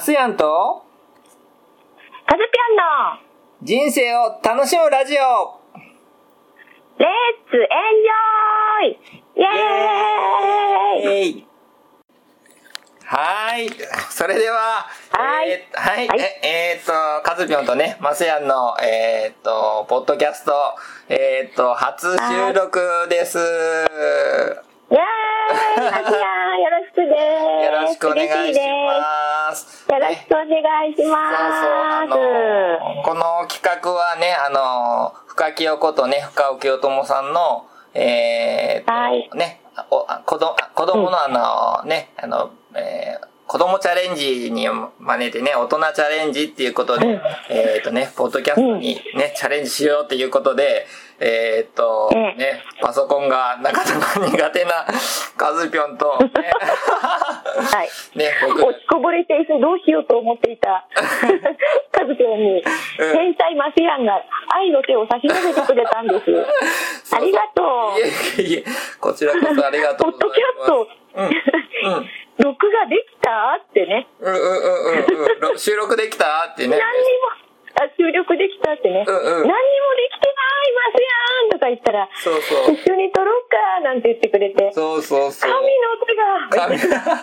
マスヤンとカズピョンの人生を楽しむラジオ。レッツエンジョイ!イエーイ!イはい。それでは、はい。えーはい、はい。ええーっと、カズピョンとね、マスヤンの、えーっと、ポッドキャスト、えーっと、初収録です。イエーイ!マキヤンよろしくです。よろしくお願いします。です。よろしくお願いしそうそう、ますあの、この企画はね、あの、深清ことね、深尾清友さんの、えーはい。ね、おあ子供子供のあの、ね、あの、えー子供チャレンジに真似てね、大人チャレンジっていうことで、うん。えーっとね、ポッドキャストにね、チャレンジしようっていうことで、えーっと、うんね、パソコンがなかなか苦手なカズピョンと、ね、はい。ね、僕、落ちこぼれていてどうしようと思っていた。カズピョンにうん。天才マシヤンが愛の手を差し伸べてくれたんです。ありがとう。いえいえ、こちらこそありがとポッド。キャスト、うん。うん。録画できたってね。うんうんうんうんうん。収録できたってね。何にもあ収録できたってね、うんうん。何にもできてないマスヤンとか言ったらそうそう。一緒に撮ろうかなんて言ってくれて。そうそうそう。神の手が神。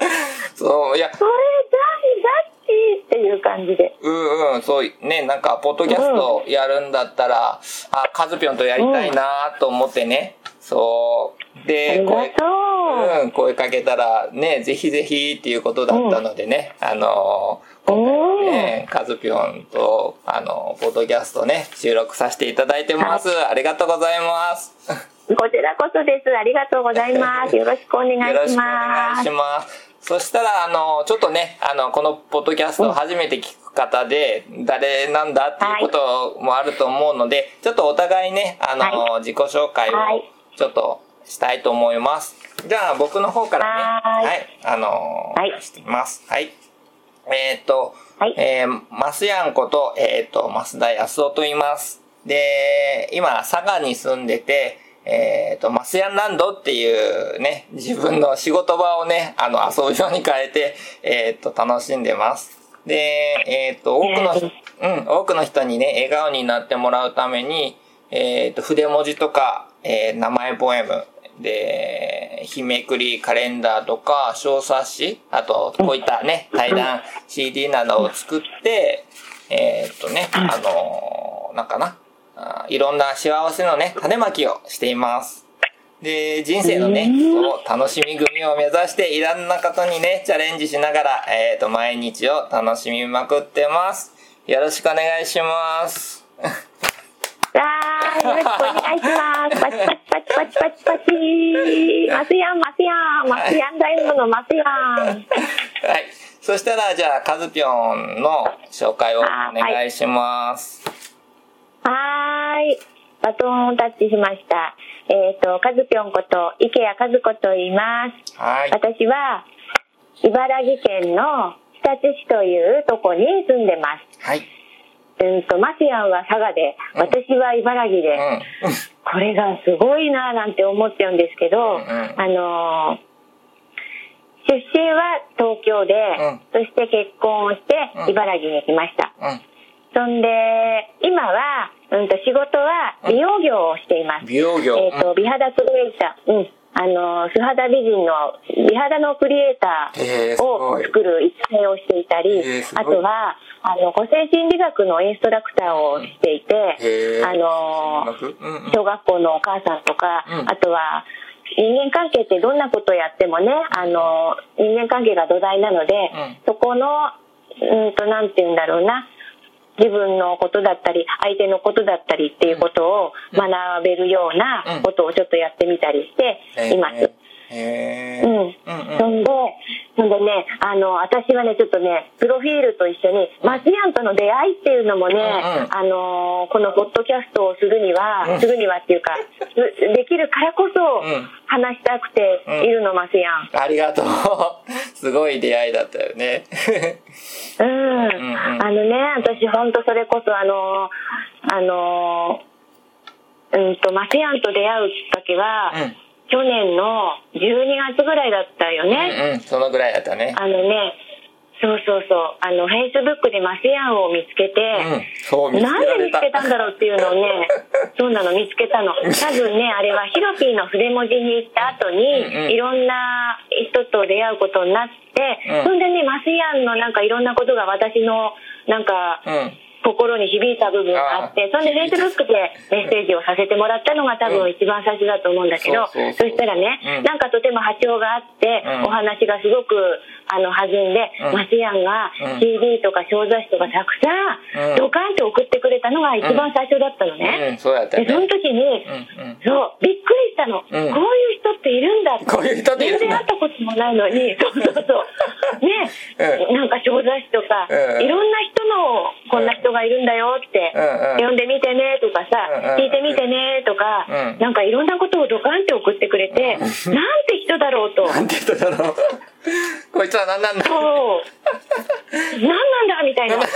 そう、いや、それだしだしっていう感じで。うんうん、そう、ね、なんか、ポッドキャストやるんだったら、あ、カズピョンとやりたいなと思ってね。そう。あで、りが声、とう、うん、声かけたら、ね、ぜひぜひっていうことだったのでね、あのー、今回はね、カズピョンと、あの、ポッドキャストね、収録させていただいてます。ありがとうございます。こちらこそですありがとうございますよろしくお願いしますよろしくお願いします。そしたら、あの、ちょっとね、あの、このポッドキャストを初めて聞く方で、誰なんだっていうこともあると思うので、ちょっとお互いね、あの、は自己紹介をはいちょっとしたいと思います。じゃあ、僕の方からね、ははいい、あの、はいしてみます。はい。えっ、と、はいえー、マスヤンこと、えっ、と、増田康夫と言います。で、今、佐賀に住んでて、えっ、と、マスヤンランドっていうね、自分の仕事場をね、あの、遊ぶように変えて、えっ、と、楽しんでます。で、えっ、と、多くの人、うん、多くの人にね、笑顔になってもらうために、えっ、と、筆文字とか、えー名前ポエム、で、日めくりカレンダーとか、小冊子、あと、こういったね、対談 CD などを作って、えーっとね、あのーなんかな、あいろんな幸せのね、種まきをしています。で、人生のね、こう楽しみ組を目指して、いろんなことにね、チャレンジしながら、えーっと、毎日を楽しみまくってます。よろしくお願いします。わーよろしくお願いしますパチパチパチパチパチパチマスヤンマスヤンマスヤンダイヤモンドのマスヤンはい。そしたら、じゃあ、カズピョンの紹介をお願いします。はーい。バトンをタッチしました。えっ、と、カズぴょんこと、池谷和子と言います。はい。私は、茨城県の日立市というとこに住んでます。はい。うんと、マシアンは佐賀で、うん私は茨城で、うん。これがすごいなぁなんて思っちゃうんですけど、うんうんあのー出身は東京で、んそして結婚をしてうん茨城に来ました。うん。そんで、今は、うんと仕事は美容業をしています。美容業。えっ、と、美肌クリエイター、うん。あの、素肌美人の、美肌のクリエイタへーを作る育成をしていたり、へーあとは、あの、個性心理学のインストラクターをしていて、へー。あの、うんうん。小学校のお母さんとか、うん。あとは、人間関係ってどんなことをやってもね、あの、人間関係が土台なので、ん。そこの、うんと、なんて言うんだろうな、自分のことだったり、相手のことだったりっていうことを学べるようなことをちょっとやってみたりしています。へーうん。うんうんそんで、そんでね、あの、私はね、ちょっとね、プロフィールと一緒に、マツヤンとの出会いっていうのもね、んうんあの、このポッドキャストをするには、うんするにはっていうか、すできるからこそん、話したくているの、マツヤン。ありがとう。すごい出会いだったよね。うん。んあのね、私ほんとそれこそあの、あの、うんと、マツヤンと出会うきっかけは、うん去年の12月ぐらいだったよね。うんうん、そのぐらいだったね。あのね、そうそうそう。あの、フェイスブックでマスヤンを見つけて、うんそう見つけなんで見つけたんだろうっていうのをね、そうなの、見つけたの。多分ね、あれはヒロピーの筆文字に行った後に、うんうんいろんな人と出会うことになって、うんそんでね、マスヤンのなんかいろんなことが私の、なんか、うん心に響いた部分があってそんでフェイスブックでメッセージをさせてもらったのが多分一番最初だと思うんだけど、そしたらね、うん。なんかとても波長があって、うん。お話がすごくあの弾んで、うん。マスヤンがうん。CD とか小雑誌とかたくさうん。んドカンって送ってくれたのが一番最初だったのね。うん。そうやったでその時に、そうびっくりしたの、ん。こういう人っているんだって。こういう人っているんだ。全然会ったこともないのに。そうそうそう。ね、うなんか小雑誌とか、うん。いろんな人のこんな人がいるんだよって、読ん。でみてねとかさ、聞いてみてねとか、うん。なんかいろんなことをドカンって送ってくれて、なんて人だろうと。なんて人だろう こいつは何なんだ？そう。何なんだみたいな。どんな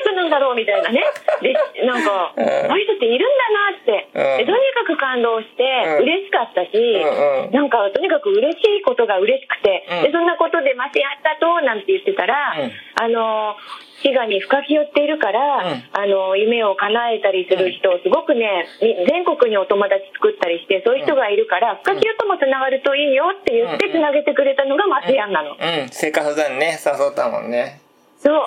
人なんだろうみたいなね。で、なんか、うんああいう人っているんだなって。うんでとにかく感動してうん嬉しかったし、んうんなんかとにかく嬉しいことが嬉しくて、うんでそんなことでまたやったとなんて言ってたら、うんあの、滋賀に深き寄っているから、うん。あの、夢を叶えたりする人、すごくね、み全国にお友達作ったりして、そういう人がいるから、深き寄ともつながるといいよって言ってうん。つなげてくれたのがマスヤンなの。うん。生活だね誘ったもんね。そう。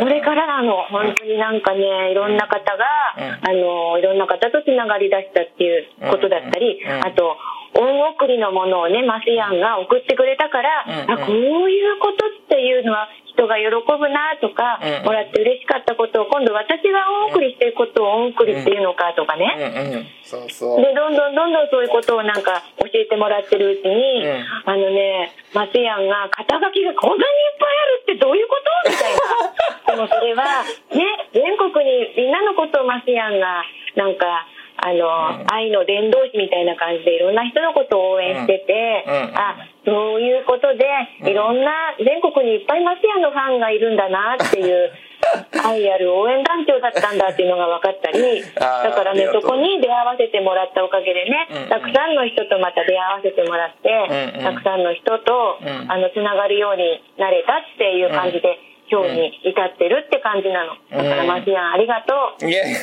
それからなの、本当になんかね、いろんな方が、うん。あの、いろんな方とつながり出したっていうことだったり、うん。うん。あと、恩送りのものをね、マスヤンが送ってくれたから、うんうん。あ、こういうことっていうのは人が喜ぶなとか、うん。うんもらって嬉しかったことを、今度私が恩送りしてることを恩送りっていうのかとかうん。ね。うん。そうそう。で、どんどんどんどんそういうことをなんか教えてもらってるうちに、うん。あのね、マスヤンが肩書きがこんなにいっぱいあるってどういうことみたいな。でもそれは、ね、全国にみんなのことをマスヤンが、なんか、あの、愛の伝道師みたいな感じでいろんな人のことを応援してて、うん。うん。あ、そういうことで、いろんな、全国にいっぱいマスヤンのファンがいるんだなっていう、愛ある応援団長だったんだっていうのが分かったり、だからね、そう。こに出会わせてもらったおかげでね、うん。うんたくさんの人とまた出会わせてもらって、うん。うん。たくさんの人と、うん。あの、つながるようになれたっていう感じで、今日に至ってるって感じなの。だから、うんマシアンありがとう。いやいや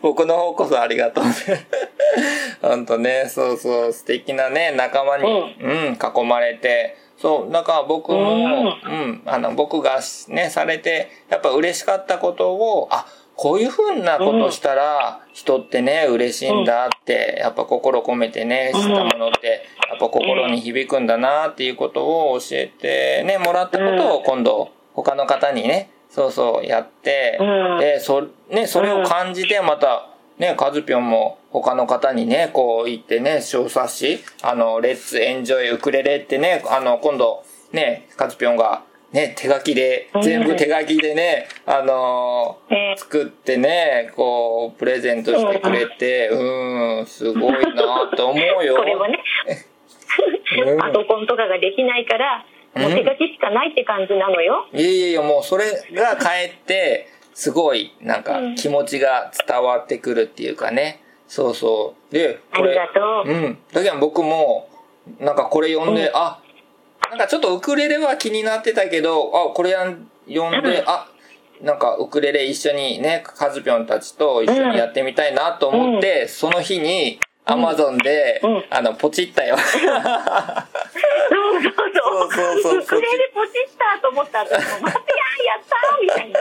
僕の方こそありがとう。ね。ほんとね、そうそう、素敵なね、仲間に、うん、囲まれて、そう、だから僕も、うん、あの、僕がね、されて、やっぱ嬉しかったことを、あ、こういうふうなことしたら、人ってね、嬉しいんだって、やっぱ心込めてね、したものって、やっぱ心に響くんだなっていうことを教えてね、もらったことを今度、他の方にね、そうそうやって、うん。で、そ、ね、それを感じて、また、ね、カズピョンも他の方にね、こう言ってね、小冊子、あの、レッツエンジョイウクレレってね、あの、今度、ね、カズピョンが、ね、手書きで、全部手書きでね、あのーえ。ー作ってね、こう、プレゼントしてくれて、うん、すごいなと思うよ。これもね、うん。パソコンとかができないから、もう手書きしかないって感じなのよ。いやいやいや、もうそれがかえって、すごい、なんかうん気持ちが伝わってくるっていうかね。そうそう。で、これ。ありがとううん。だけど僕も、なんかこれ読んで、あ、なんかちょっとウクレレは気になってたけど、あ、これやん読んで、あ、なんかウクレレ一緒にね、カズピョンたちと一緒にやってみたいなと思って、その日に、アマゾンで、うんあの、ポチったよ。そうそうそう。そうそうそうウクレレポチったと思った後も、マスヤンやったーみたいな。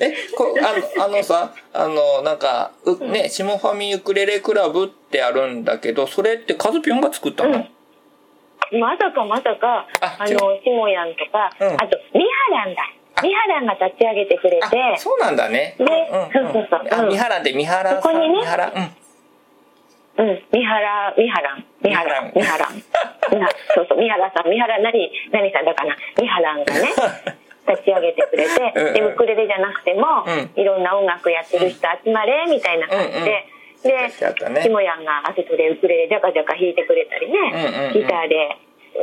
え、こあのあのさ、あの、なんか、うね、下ファミウクレレクラブってあるんだけど、それってカズピョンが作ったの、うんまさかまさか、ああの、シモヤンとか、うんあと、ミハランだ。ミハランが立ち上げてくれて、あ、そうなんだね。でうんうんそうそうそうあ、うん三原って三原さん。そこにねミハラ、ミハラン、ミハラン、ミハラン。なそうそう、ミハラさん、ミハラ何、何さんだかな、ミハランがね、立ち上げてくれて、うんうん。で、ウクレレじゃなくても、うん。いろんな音楽やってる人集まれ、みたいな感じで、やったね。で、シモヤンがあそこでウクレレジャカジャカ弾いてくれたりね、うんうんうん。ギターで、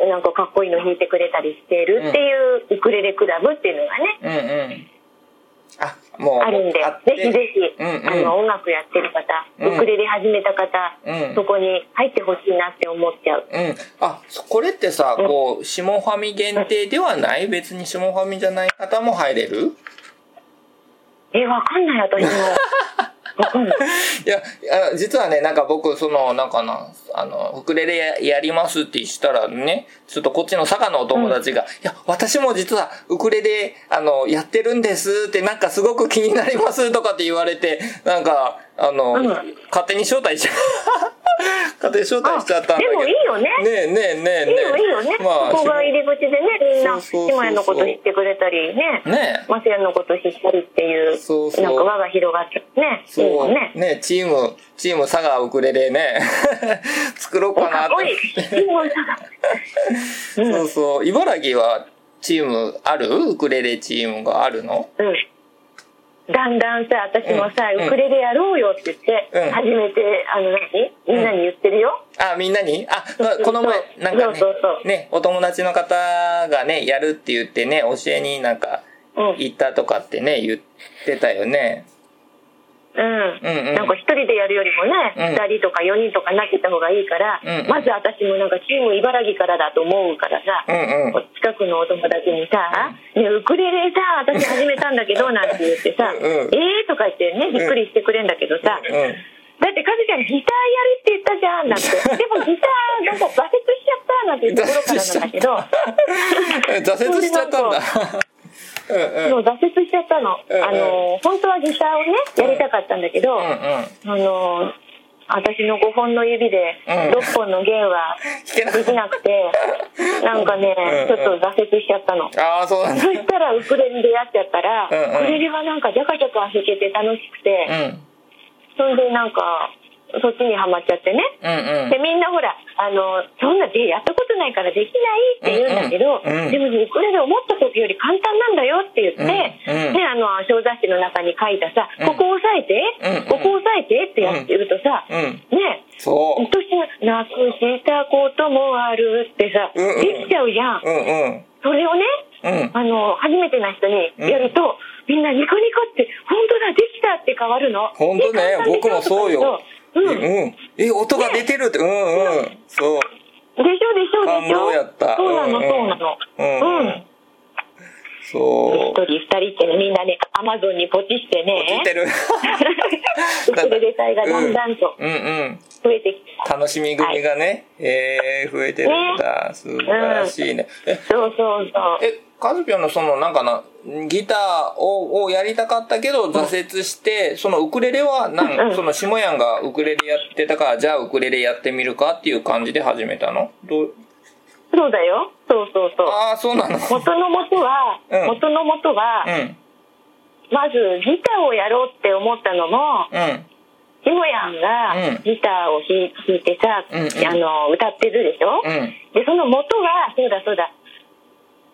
なんかかっこいいの弾いてくれたりしてるっていうウクレレクラブっていうのがね、もうあるんでぜひぜひ、うんうん。あの音楽やってる方、うん。ウクレレ始めた方、うん。そこに入ってほしいなって思っちゃう。うん。あ、そこれってさ、うん。こう、下ファミ限定ではない？別に下ファミじゃない方も入れる？えわかんない私も いいや、あ実はね、なんか僕、その、なんかな、あの、ウクレレややりますってしたらね、ちょっとこっちの坂のお友達が、いや、私も実はウクレレ、あの、やってるんですって、なんかすごく気になりますとかって言われて、なんか、あの、うん。勝手に招待しちゃ、勝 手に招待しちゃったんだけど。でもいいよね。ねえねえねえねいいよいいよね、まあ、ここが入り口でねみんな島屋のこと知ってくれたりねねえ。マスヤのこと知ったりっていうそうそう。なんか輪が広がってねいいそう、よね。ね、チーム、チーム佐賀ウクレレね、作ろうかなかって。いいもんさうんそうそう、茨城はチームある？ウクレレチームがあるの？うんだんだんさ私もさ、うん。ウクレレやろうよって言って、うん。初めてあの何？みんなに言ってるよ、あ、みんなに？あこの前、なんかねそうそうそう。ね、お友達の方がね、やるって言ってね、教えになんかうん。行ったとかってね、言ってたよね。うんなんか一人でやるよりもね、うん二人とか四人とかなってた方がいいから、うんまず私もなんかチーム茨城からだと思うからさ、うんうん。近くのお友達にさ「ね、ウクレレさ私始めたんだけど」なんて言ってさ「うんうんえー?」とか言ってねびっくりしてくれんだけどさ、うん。だってカズちゃんギターやるって言ったじゃんなんて でもギターなんか挫折しちゃったなんていうところからなんだけど挫折しちゃったんだ。うんうん。もう挫折しちゃったの、あの本当はギターをねやりたかったんだけど。あの私の5本の指でうん6本の弦はできなくて、なんかねちょっと挫折しちゃったの。た。ああ、そうなんだ。そしたらウクレレでやっちゃったら、ウクレレはなんかジャカジャカ弾けて楽しくて、うん。それでなんかそっちにはまっちゃってね。うんうんで。みんなほらあのそんなでやったことないからできないって言うんだけど、うんうんうんでもウクレレ思った時より簡単なんだよって言って、うんうんであの小雑誌の中に書いたさ、うんここ押さえて、ここ押さえてってやってるとさ、うん。ねそう。年なくしたこともあるってさ、うんうんできちゃうじゃん。うんうん。それをね、うん。あの、初めてな人にやると、みんなニコニコって、本当だ、できたって変わるの。ほんとね僕もそうようん。え、音が出てるって。うんうん。そう。うん。でしょでしょで感しょ動やったそうなの、うんうんそうなの。うんうん。そ一人二人ってね、みんなね、アマゾンにポチしてう。ね出、てる。ウクレレ隊がだんだんとうんうん。増えてきた。楽しみ組がね、えー、増えてるんだ。素晴らしいね。え、そうそうそう。え、カズピョンのその、なんかな、ギターををやりたかったけど挫折して、そのウクレレは、なん、うんその下やんがウクレレやってたから、じゃあウクレレやってみるかっていう感じで始めたの？どう？そうだよ。そうそうそう。ああ、そうなの。元の元は、うん元の元は、うん。まずギターをやろうって思ったのも、うん。ひもやんがうんギターを弾いてさ、うんうんあの歌ってるでしょ、うん。でその元がそうだそうだ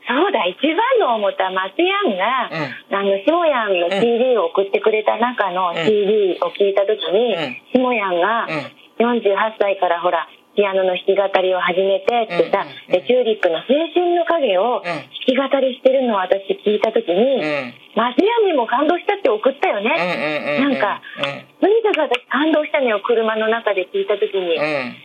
そうだ一番の元は松やんが、あのしもやんの CD を送ってくれた中のん CD を聞いた時に、うんしもやんが48歳からほらピアノの弾き語りを始めてってさ、チューリップの青春の影をん弾き語りしてるのを私聞いた時に、うん。松やんにも感動したって送ったよね、うん。うん。なんか、とにかく私感動したのよ車の中で聞いた時に、うん。え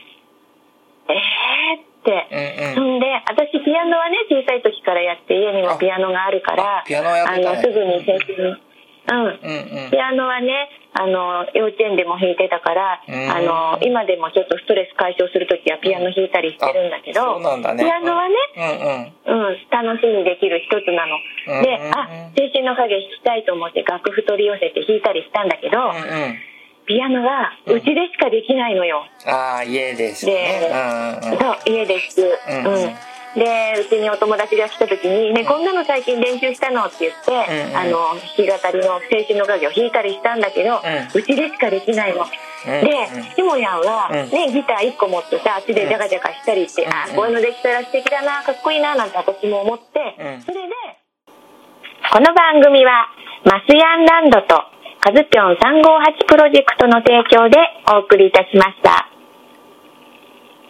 ーって、うん。そんで私ピアノはね小さい時からやって家にもピアノがあるからあピアノやってたねあのすぐに青春うんうん。うん。ピアノはねあの幼稚園でも弾いてたから、うんあの今でもちょっとストレス解消する時はピアノ弾いたりしてるんだけど、そうなんだね。ピアノはね、うんうん。うん、楽しみできる一つなの。うんで、あ、青春の影弾きたいと思って楽譜取り寄せて弾いたりしたんだけど、うんうん。ピアノはうちでしかできないのよ。ああ、家ですでね。うんうん。そう、家です。うんうん。で、うちにお友達が来た時に、ね、こんなの最近練習したのって言って、うんうん。あの、弾き語りの青春の影を弾いたりしたんだけど、ううちでしかできないの。うんで、しもやんは、うん。ね、ギター1個持ってさ、あっちでジャカジャカしたりして、うん。あ、こういうのできたら素敵だな、かっこいいな、なんて私も思って、うん。それで、この番組は、マスヤンランドと、カズピョン358プロジェクトの提供でお送りいたしました。